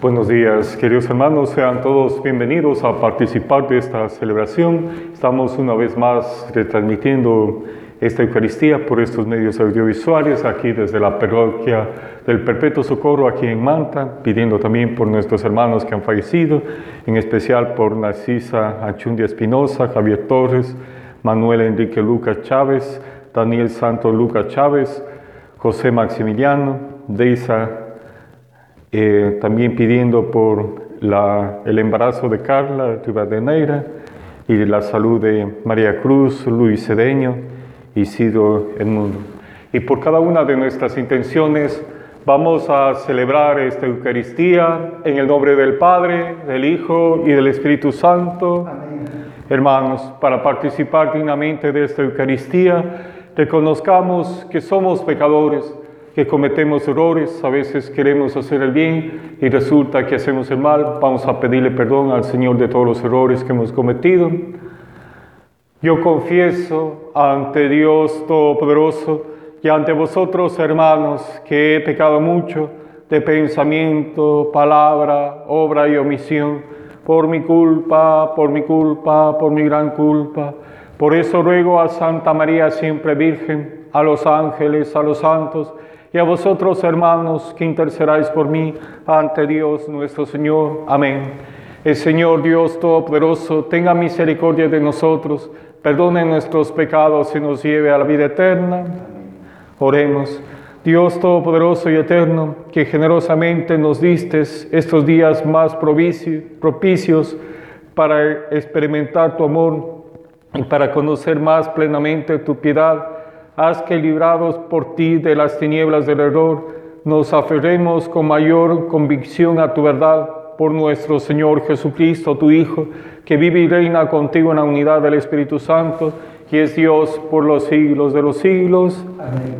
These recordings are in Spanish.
Buenos días, queridos hermanos, sean todos bienvenidos a participar de esta celebración. Estamos una vez más retransmitiendo esta Eucaristía por estos medios audiovisuales aquí desde la parroquia del Perpetuo Socorro aquí en Manta, pidiendo también por nuestros hermanos que han fallecido, en especial por Narcisa Achundia Espinosa, Javier Torres, Manuel Enrique Lucas Chávez, Daniel Santo Lucas Chávez, José Maximiliano, Deisa eh, también pidiendo por el embarazo de Carla Rivadeneira y la salud de María Cruz, Luis Cedeño y Isidro Mundo. Y por cada una de nuestras intenciones vamos a celebrar esta Eucaristía en el nombre del Padre, del Hijo y del Espíritu Santo. Hermanos, para participar dignamente de esta Eucaristía, reconozcamos que somos pecadores que cometemos errores, a veces queremos hacer el bien y resulta que hacemos el mal. Vamos a pedirle perdón al Señor de todos los errores que hemos cometido. Yo confieso ante Dios Todopoderoso y ante vosotros, hermanos, que he pecado mucho de pensamiento, palabra, obra y omisión, por mi culpa, por mi culpa, por mi gran culpa. Por eso ruego a Santa María siempre Virgen, a los ángeles, a los santos, y a vosotros, hermanos, que intercedáis por mí ante Dios nuestro Señor. Amén. El Señor Dios Todopoderoso tenga misericordia de nosotros, perdone nuestros pecados y nos lleve a la vida eterna. Oremos. Dios Todopoderoso y Eterno, que generosamente nos distes estos días más propicios para experimentar tu amor y para conocer más plenamente tu piedad haz que librados por ti de las tinieblas del error, nos aferremos con mayor convicción a tu verdad por nuestro Señor Jesucristo, tu Hijo, que vive y reina contigo en la unidad del Espíritu Santo, y es Dios por los siglos de los siglos. Amén.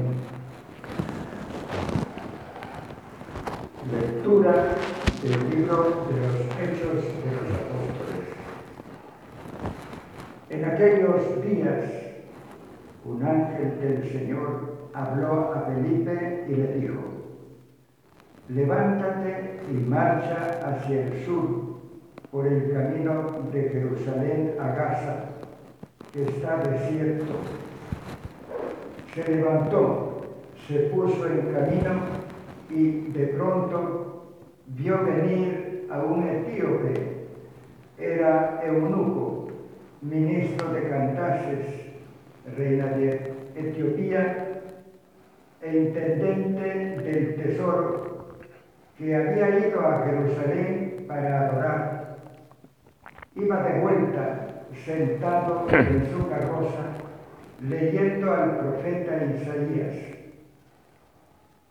Lectura del libro de los Hechos de los Apóstoles. En aquellos días, un ángel del Señor habló a Felipe y le dijo, levántate y marcha hacia el sur por el camino de Jerusalén a Gaza, que está desierto. Se levantó, se puso en camino y de pronto vio venir a un etíope, era eunuco, ministro de Cantases, reina de Etiopía e intendente del tesoro, que había ido a Jerusalén para adorar. Iba de vuelta, sentado en su carroza, leyendo al profeta Isaías.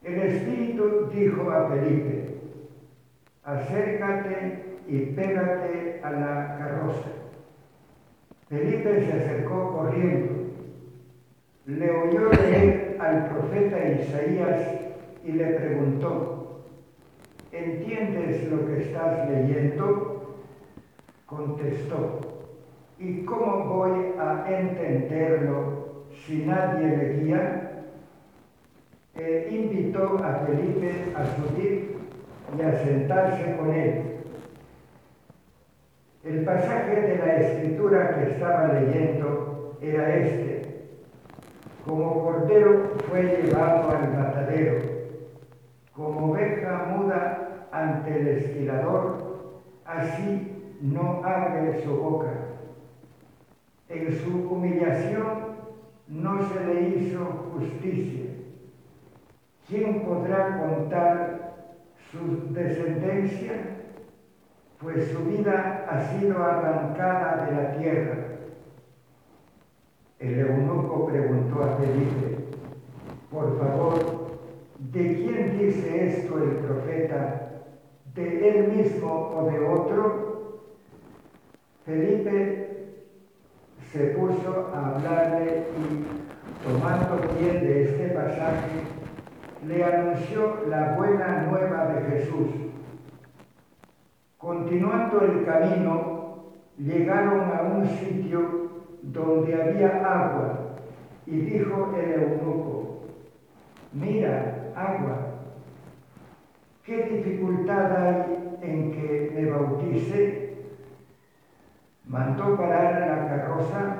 El Espíritu dijo a Felipe, acércate y pégate a la carroza. Felipe se acercó corriendo le oyó leer al profeta Isaías y le preguntó, ¿entiendes lo que estás leyendo? Contestó, ¿y cómo voy a entenderlo si nadie me guía? E invitó a Felipe a subir y a sentarse con él. El pasaje de la escritura que estaba leyendo era este. Como cordero fue llevado al matadero, como oveja muda ante el esquilador, así no abre su boca. En su humillación no se le hizo justicia. ¿Quién podrá contar su descendencia? Pues su vida ha sido arrancada de la tierra el eunuco preguntó a Felipe, por favor, ¿de quién dice esto el profeta? ¿De él mismo o de otro? Felipe se puso a hablarle y, tomando pie de este pasaje, le anunció la buena nueva de Jesús. Continuando el camino, llegaron a un sitio donde había agua, y dijo el eunuco, mira, agua. ¿qué dificultad hay en que me bautice? Mandó parar la carroza,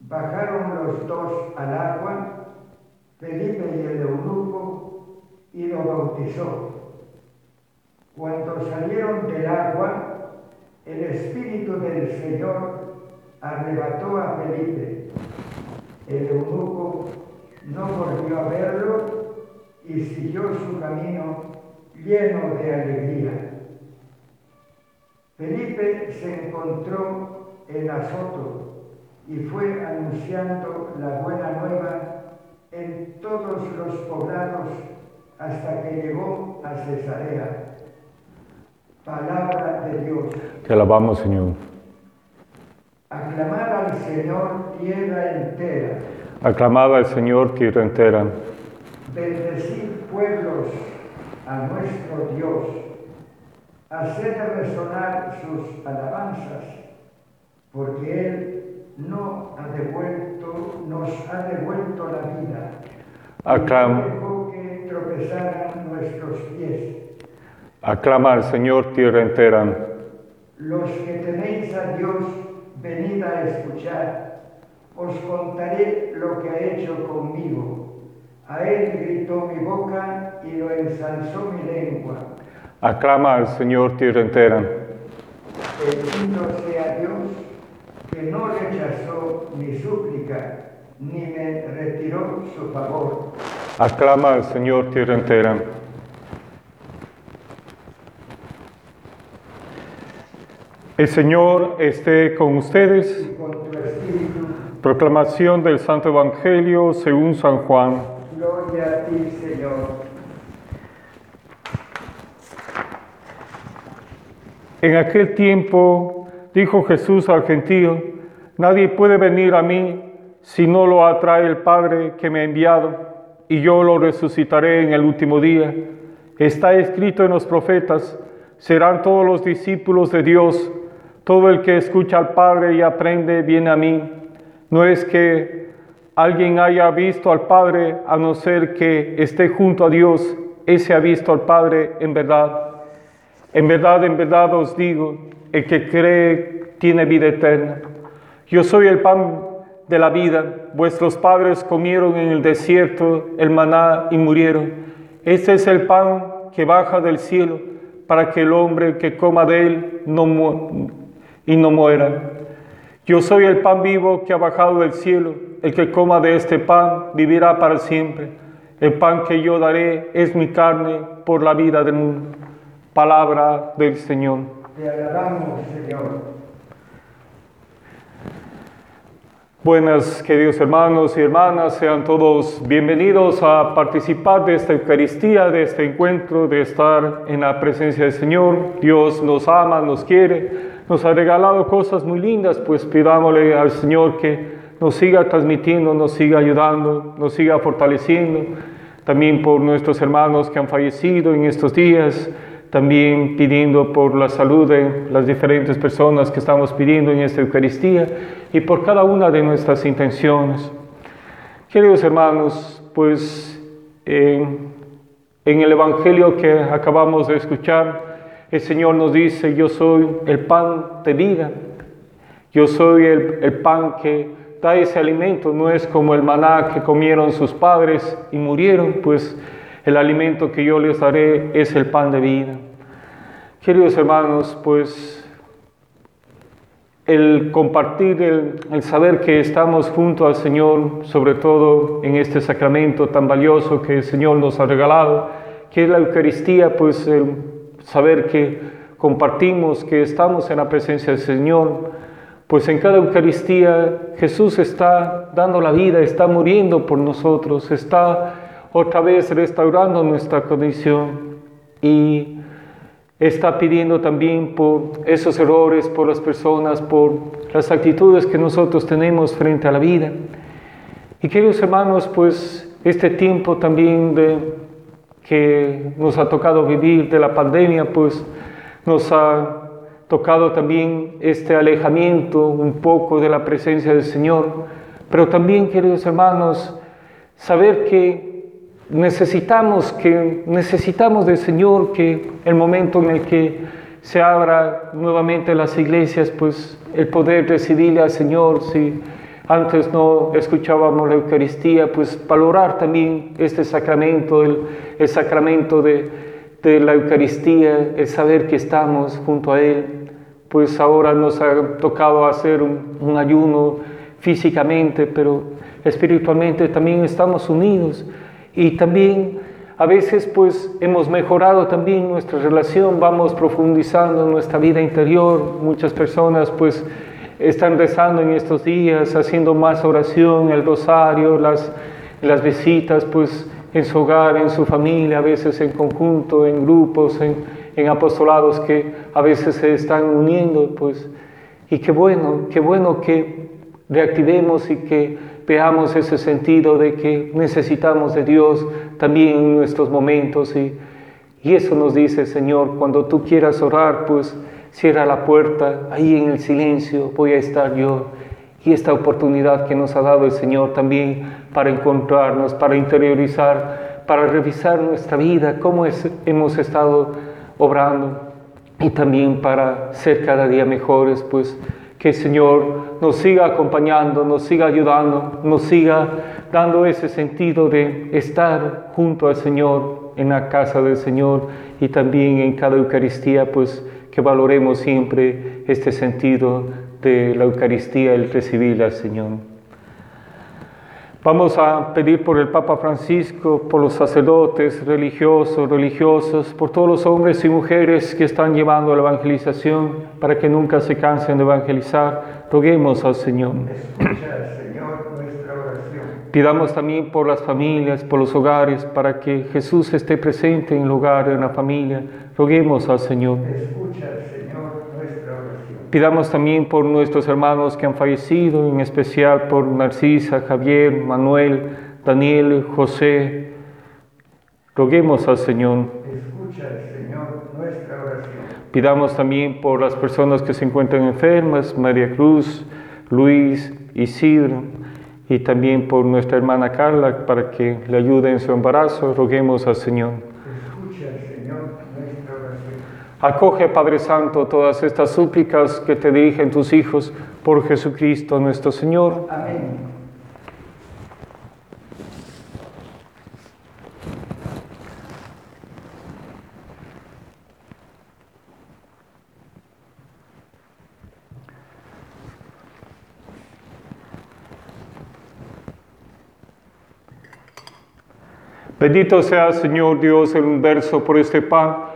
bajaron los dos al agua, Felipe y el eunuco, y lo bautizó. Cuando salieron del agua, el Espíritu del Señor arrebató a Felipe. El eunuco no volvió a verlo y siguió su camino lleno de alegría. Felipe se encontró en Azoto y fue anunciando la buena nueva en todos los poblados hasta que llegó a Cesarea. Palabra de Dios. Te alabamos, Señor. Aclamad al Señor tierra entera. Aclamad al Señor tierra entera. Bendecid pueblos a nuestro Dios. Haced resonar sus alabanzas, porque Él no ha devuelto, nos ha devuelto la vida. Aclam- no que tropezaran nuestros pies. Aclama al Señor tierra entera. Los que tenéis a Dios, venid a escuchar. Os contaré lo que ha hecho conmigo. A Él gritó mi boca y lo ensalzó mi lengua. Aclama al Señor tierra entera. Bendito sea Dios, que no rechazó mi súplica, ni me retiró su favor. Aclama al Señor tierra entera. El Señor esté con ustedes. Proclamación del Santo Evangelio según San Juan. gloria a ti, Señor. En aquel tiempo dijo Jesús al gentío, nadie puede venir a mí si no lo atrae el Padre que me ha enviado, y yo lo resucitaré en el último día. Está escrito en los profetas, serán todos los discípulos de Dios, todo el que escucha al Padre y aprende viene a mí. No es que alguien haya visto al Padre, a no ser que esté junto a Dios, ese ha visto al Padre en verdad. En verdad, en verdad os digo, el que cree tiene vida eterna. Yo soy el pan de la vida. Vuestros padres comieron en el desierto el maná y murieron. Este es el pan que baja del cielo para que el hombre que coma de él no mu- y no muera. Yo soy el pan vivo que ha bajado del cielo. El que coma de este pan vivirá para siempre. El pan que yo daré es mi carne por la vida del mundo. Palabra del Señor. Te alabamos, Señor. Buenas, queridos hermanos y hermanas, sean todos bienvenidos a participar de esta Eucaristía, de este encuentro, de estar en la presencia del Señor. Dios nos ama, nos quiere, nos ha regalado cosas muy lindas, pues pidámosle al Señor que nos siga transmitiendo, nos siga ayudando, nos siga fortaleciendo. También por nuestros hermanos que han fallecido en estos días, también pidiendo por la salud de las diferentes personas que estamos pidiendo en esta Eucaristía y por cada una de nuestras intenciones. Queridos hermanos, pues eh, en el Evangelio que acabamos de escuchar, el Señor nos dice, yo soy el pan de vida, yo soy el, el pan que da ese alimento, no es como el maná que comieron sus padres y murieron, pues el alimento que yo les daré es el pan de vida. Queridos hermanos, pues el compartir, el, el, saber que estamos junto al Señor, sobre todo en este sacramento tan valioso que el Señor nos ha regalado, que es la Eucaristía, pues el saber que compartimos, que estamos en la presencia del Señor, pues en cada Eucaristía Jesús está dando la vida, está muriendo por nosotros, está otra vez restaurando nuestra condición y está pidiendo también por esos errores, por las personas, por las actitudes que nosotros tenemos frente a la vida. Y queridos hermanos, pues este tiempo también de, que nos ha tocado vivir de la pandemia, pues nos ha tocado también este alejamiento un poco de la presencia del Señor, pero también, queridos hermanos, saber que necesitamos que necesitamos del Señor que el momento en el que se abra nuevamente las iglesias, pues el poder recibirle al Señor, si antes no escuchábamos la Eucaristía, pues valorar también este sacramento, el, el sacramento de, de la Eucaristía, el saber que estamos junto a Él, pues ahora nos ha tocado hacer un, un ayuno físicamente, pero espiritualmente también estamos unidos. Y también a veces pues hemos mejorado también nuestra relación, vamos profundizando nuestra vida interior, muchas personas pues están rezando en estos días, haciendo más oración, el rosario, las, las visitas pues en su hogar, en su familia, a veces en conjunto, en grupos, en, en apostolados que a veces se están uniendo pues. Y qué bueno, qué bueno que reactivemos y que veamos ese sentido de que necesitamos de Dios también en nuestros momentos y, y eso nos dice Señor, cuando tú quieras orar, pues cierra la puerta, ahí en el silencio voy a estar yo. Y esta oportunidad que nos ha dado el Señor también para encontrarnos, para interiorizar, para revisar nuestra vida, cómo hemos estado obrando y también para ser cada día mejores, pues que el Señor nos siga acompañando, nos siga ayudando, nos siga dando ese sentido de estar junto al Señor en la casa del Señor y también en cada Eucaristía, pues que valoremos siempre este sentido de la Eucaristía, el recibir al Señor. Vamos a pedir por el Papa Francisco, por los sacerdotes religiosos, religiosos, por todos los hombres y mujeres que están llevando la evangelización para que nunca se cansen de evangelizar. Roguemos al Señor. Escucha, Señor, nuestra oración. Pidamos también por las familias, por los hogares, para que Jesús esté presente en el hogar, en la familia. Roguemos al Señor. Escucha, Señor. Pidamos también por nuestros hermanos que han fallecido, en especial por Narcisa, Javier, Manuel, Daniel, José. Roguemos al Señor. Escucha, Señor, nuestra oración. Pidamos también por las personas que se encuentran enfermas, María Cruz, Luis, Isidro, y también por nuestra hermana Carla para que le ayude en su embarazo. Roguemos al Señor. Escucha, Señor, nuestra oración. Acoge, Padre Santo, todas estas súplicas que te dirigen tus hijos por Jesucristo nuestro Señor. Amén. Bendito sea, Señor Dios, el universo por este pan,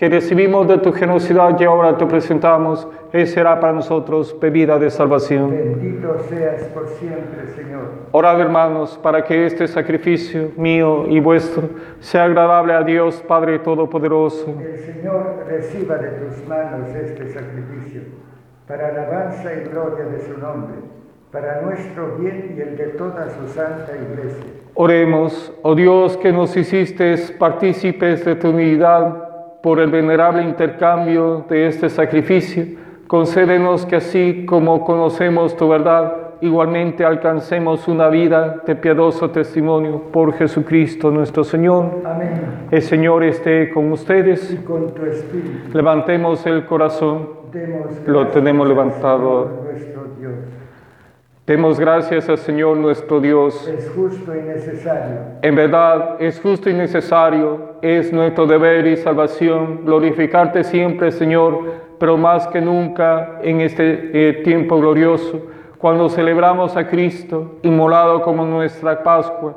que recibimos de tu generosidad y ahora te presentamos. Él será para nosotros bebida de salvación. Bendito seas por siempre, Señor. Orad, hermanos, para que este sacrificio mío y vuestro sea agradable a Dios Padre Todopoderoso. El Señor reciba de tus manos este sacrificio, para alabanza y gloria de su nombre, para nuestro bien y el de toda su santa iglesia. Oremos, oh Dios, que nos hiciste partícipes de tu unidad por el venerable intercambio de este sacrificio, concédenos que así como conocemos tu verdad, igualmente alcancemos una vida de piadoso testimonio por Jesucristo nuestro Señor. Amén. El Señor esté con ustedes. Y con tu espíritu Levantemos el corazón. demos Lo tenemos levantado. Demos gracias al Señor nuestro Dios. Es justo y necesario. En verdad es justo y necesario, es nuestro deber y salvación glorificarte siempre, Señor, pero más que nunca en este eh, tiempo glorioso, cuando celebramos a Cristo inmolado como nuestra Pascua,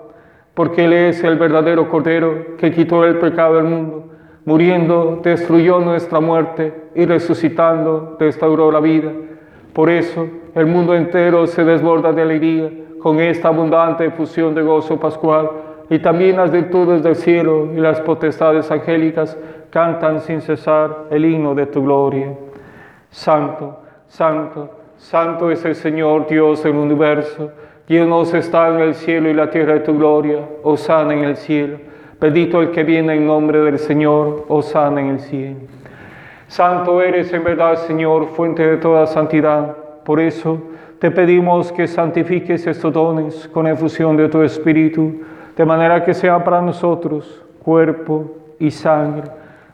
porque Él es el verdadero Cordero que quitó el pecado del mundo, muriendo destruyó nuestra muerte y resucitando restauró la vida. Por eso el mundo entero se desborda de alegría con esta abundante efusión de gozo pascual y también las virtudes del cielo y las potestades angélicas cantan sin cesar el himno de tu gloria. Santo, santo, santo es el Señor Dios del universo, llenos está en el cielo y la tierra de tu gloria, osana en el cielo. Bendito el que viene en nombre del Señor, sana en el cielo. Santo eres en verdad, Señor, fuente de toda santidad. Por eso te pedimos que santifiques estos dones con efusión de tu Espíritu, de manera que sea para nosotros cuerpo y sangre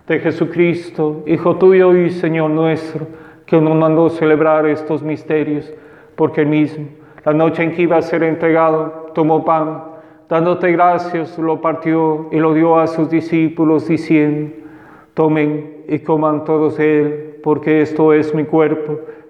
de Jesucristo, Hijo tuyo y Señor nuestro, que nos mandó celebrar estos misterios, porque él mismo, la noche en que iba a ser entregado, tomó pan, dándote gracias, lo partió y lo dio a sus discípulos, diciendo, tomen y coman todos de él, porque esto es mi cuerpo,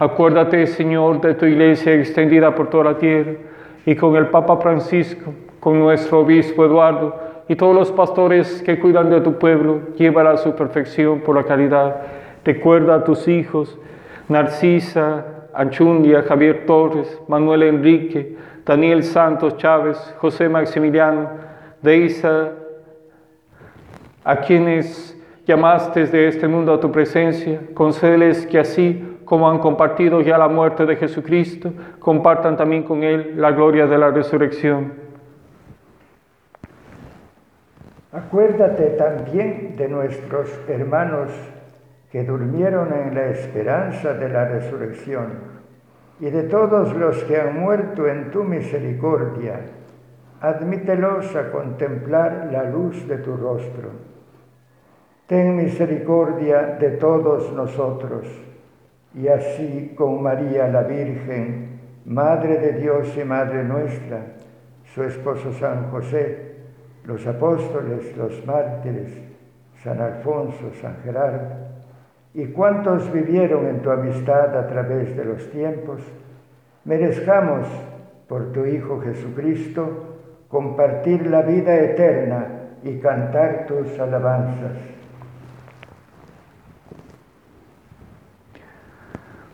Acuérdate, Señor, de tu iglesia extendida por toda la tierra y con el Papa Francisco, con nuestro obispo Eduardo y todos los pastores que cuidan de tu pueblo, llévala a su perfección por la caridad. Recuerda a tus hijos, Narcisa, Anchundia, Javier Torres, Manuel Enrique, Daniel Santos Chávez, José Maximiliano, Deisa, a quienes llamaste de este mundo a tu presencia, concédeles que así como han compartido ya la muerte de Jesucristo, compartan también con Él la gloria de la resurrección. Acuérdate también de nuestros hermanos que durmieron en la esperanza de la resurrección y de todos los que han muerto en tu misericordia. Admítelos a contemplar la luz de tu rostro. Ten misericordia de todos nosotros y así con María la Virgen, Madre de Dios y Madre nuestra, su esposo San José, los apóstoles, los mártires, San Alfonso, San Gerardo, y cuantos vivieron en tu amistad a través de los tiempos, merezcamos por tu Hijo Jesucristo compartir la vida eterna y cantar tus alabanzas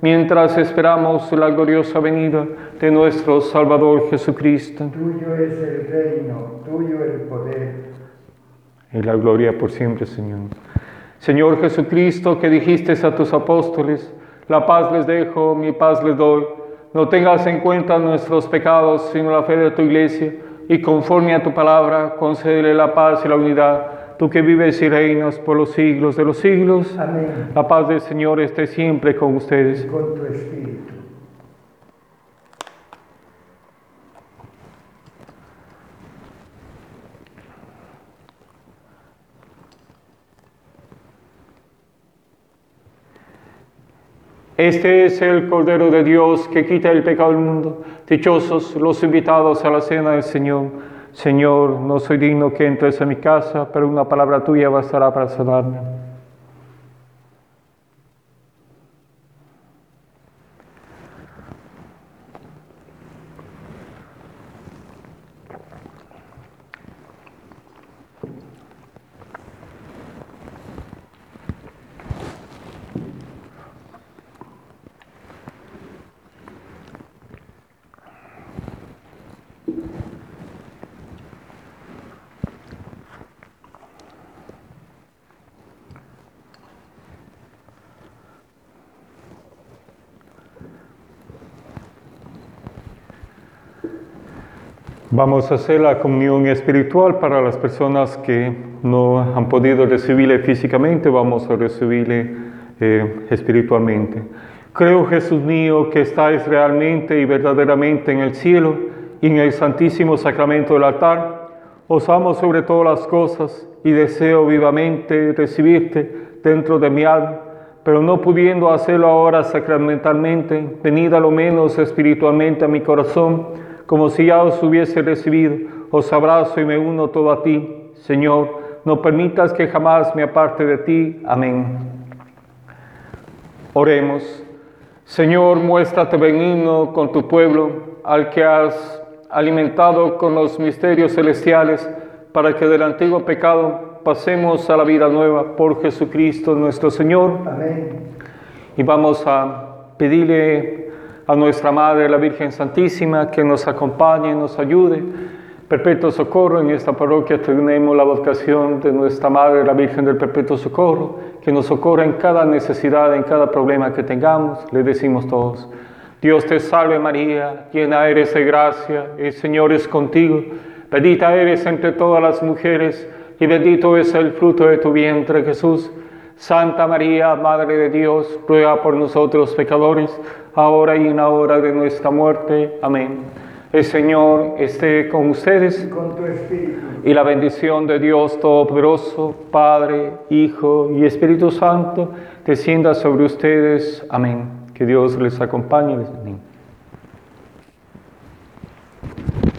mientras esperamos la gloriosa venida de nuestro Salvador Jesucristo. Tuyo es el reino, tuyo el poder. Y la gloria por siempre, Señor. Señor Jesucristo, que dijiste a tus apóstoles, la paz les dejo, mi paz les doy. No tengas en cuenta nuestros pecados, sino la fe de tu iglesia, y conforme a tu palabra, concédele la paz y la unidad tú que vives y reinas por los siglos de los siglos. Amén. La paz del Señor esté siempre con ustedes. Con tu espíritu. Este es el Cordero de Dios que quita el pecado del mundo. Dichosos los invitados a la cena del Señor. Señor, no soy digno que entres en mi casa, pero una palabra tuya bastará para salvarme. Vamos a hacer la comunión espiritual para las personas que no han podido recibirle físicamente, vamos a recibirle eh, espiritualmente. Creo, Jesús mío, que estáis realmente y verdaderamente en el cielo y en el santísimo sacramento del altar. Os amo sobre todas las cosas y deseo vivamente recibirte dentro de mi alma, pero no pudiendo hacerlo ahora sacramentalmente, venid a lo menos espiritualmente a mi corazón como si ya os hubiese recibido, os abrazo y me uno todo a ti. Señor, no permitas que jamás me aparte de ti. Amén. Oremos. Señor, muéstrate benigno con tu pueblo, al que has alimentado con los misterios celestiales, para que del antiguo pecado pasemos a la vida nueva por Jesucristo nuestro Señor. Amén. Y vamos a pedirle a nuestra Madre, la Virgen Santísima, que nos acompañe, nos ayude. Perpetuo Socorro, en esta parroquia tenemos la vocación de nuestra Madre, la Virgen del Perpetuo Socorro, que nos socorra en cada necesidad, en cada problema que tengamos. Le decimos todos, Dios te salve María, llena eres de gracia, el Señor es contigo, bendita eres entre todas las mujeres y bendito es el fruto de tu vientre Jesús. Santa María, Madre de Dios, ruega por nosotros pecadores, ahora y en la hora de nuestra muerte. Amén. El Señor esté con ustedes y la bendición de Dios Todopoderoso, Padre, Hijo y Espíritu Santo, descienda sobre ustedes. Amén. Que Dios les acompañe.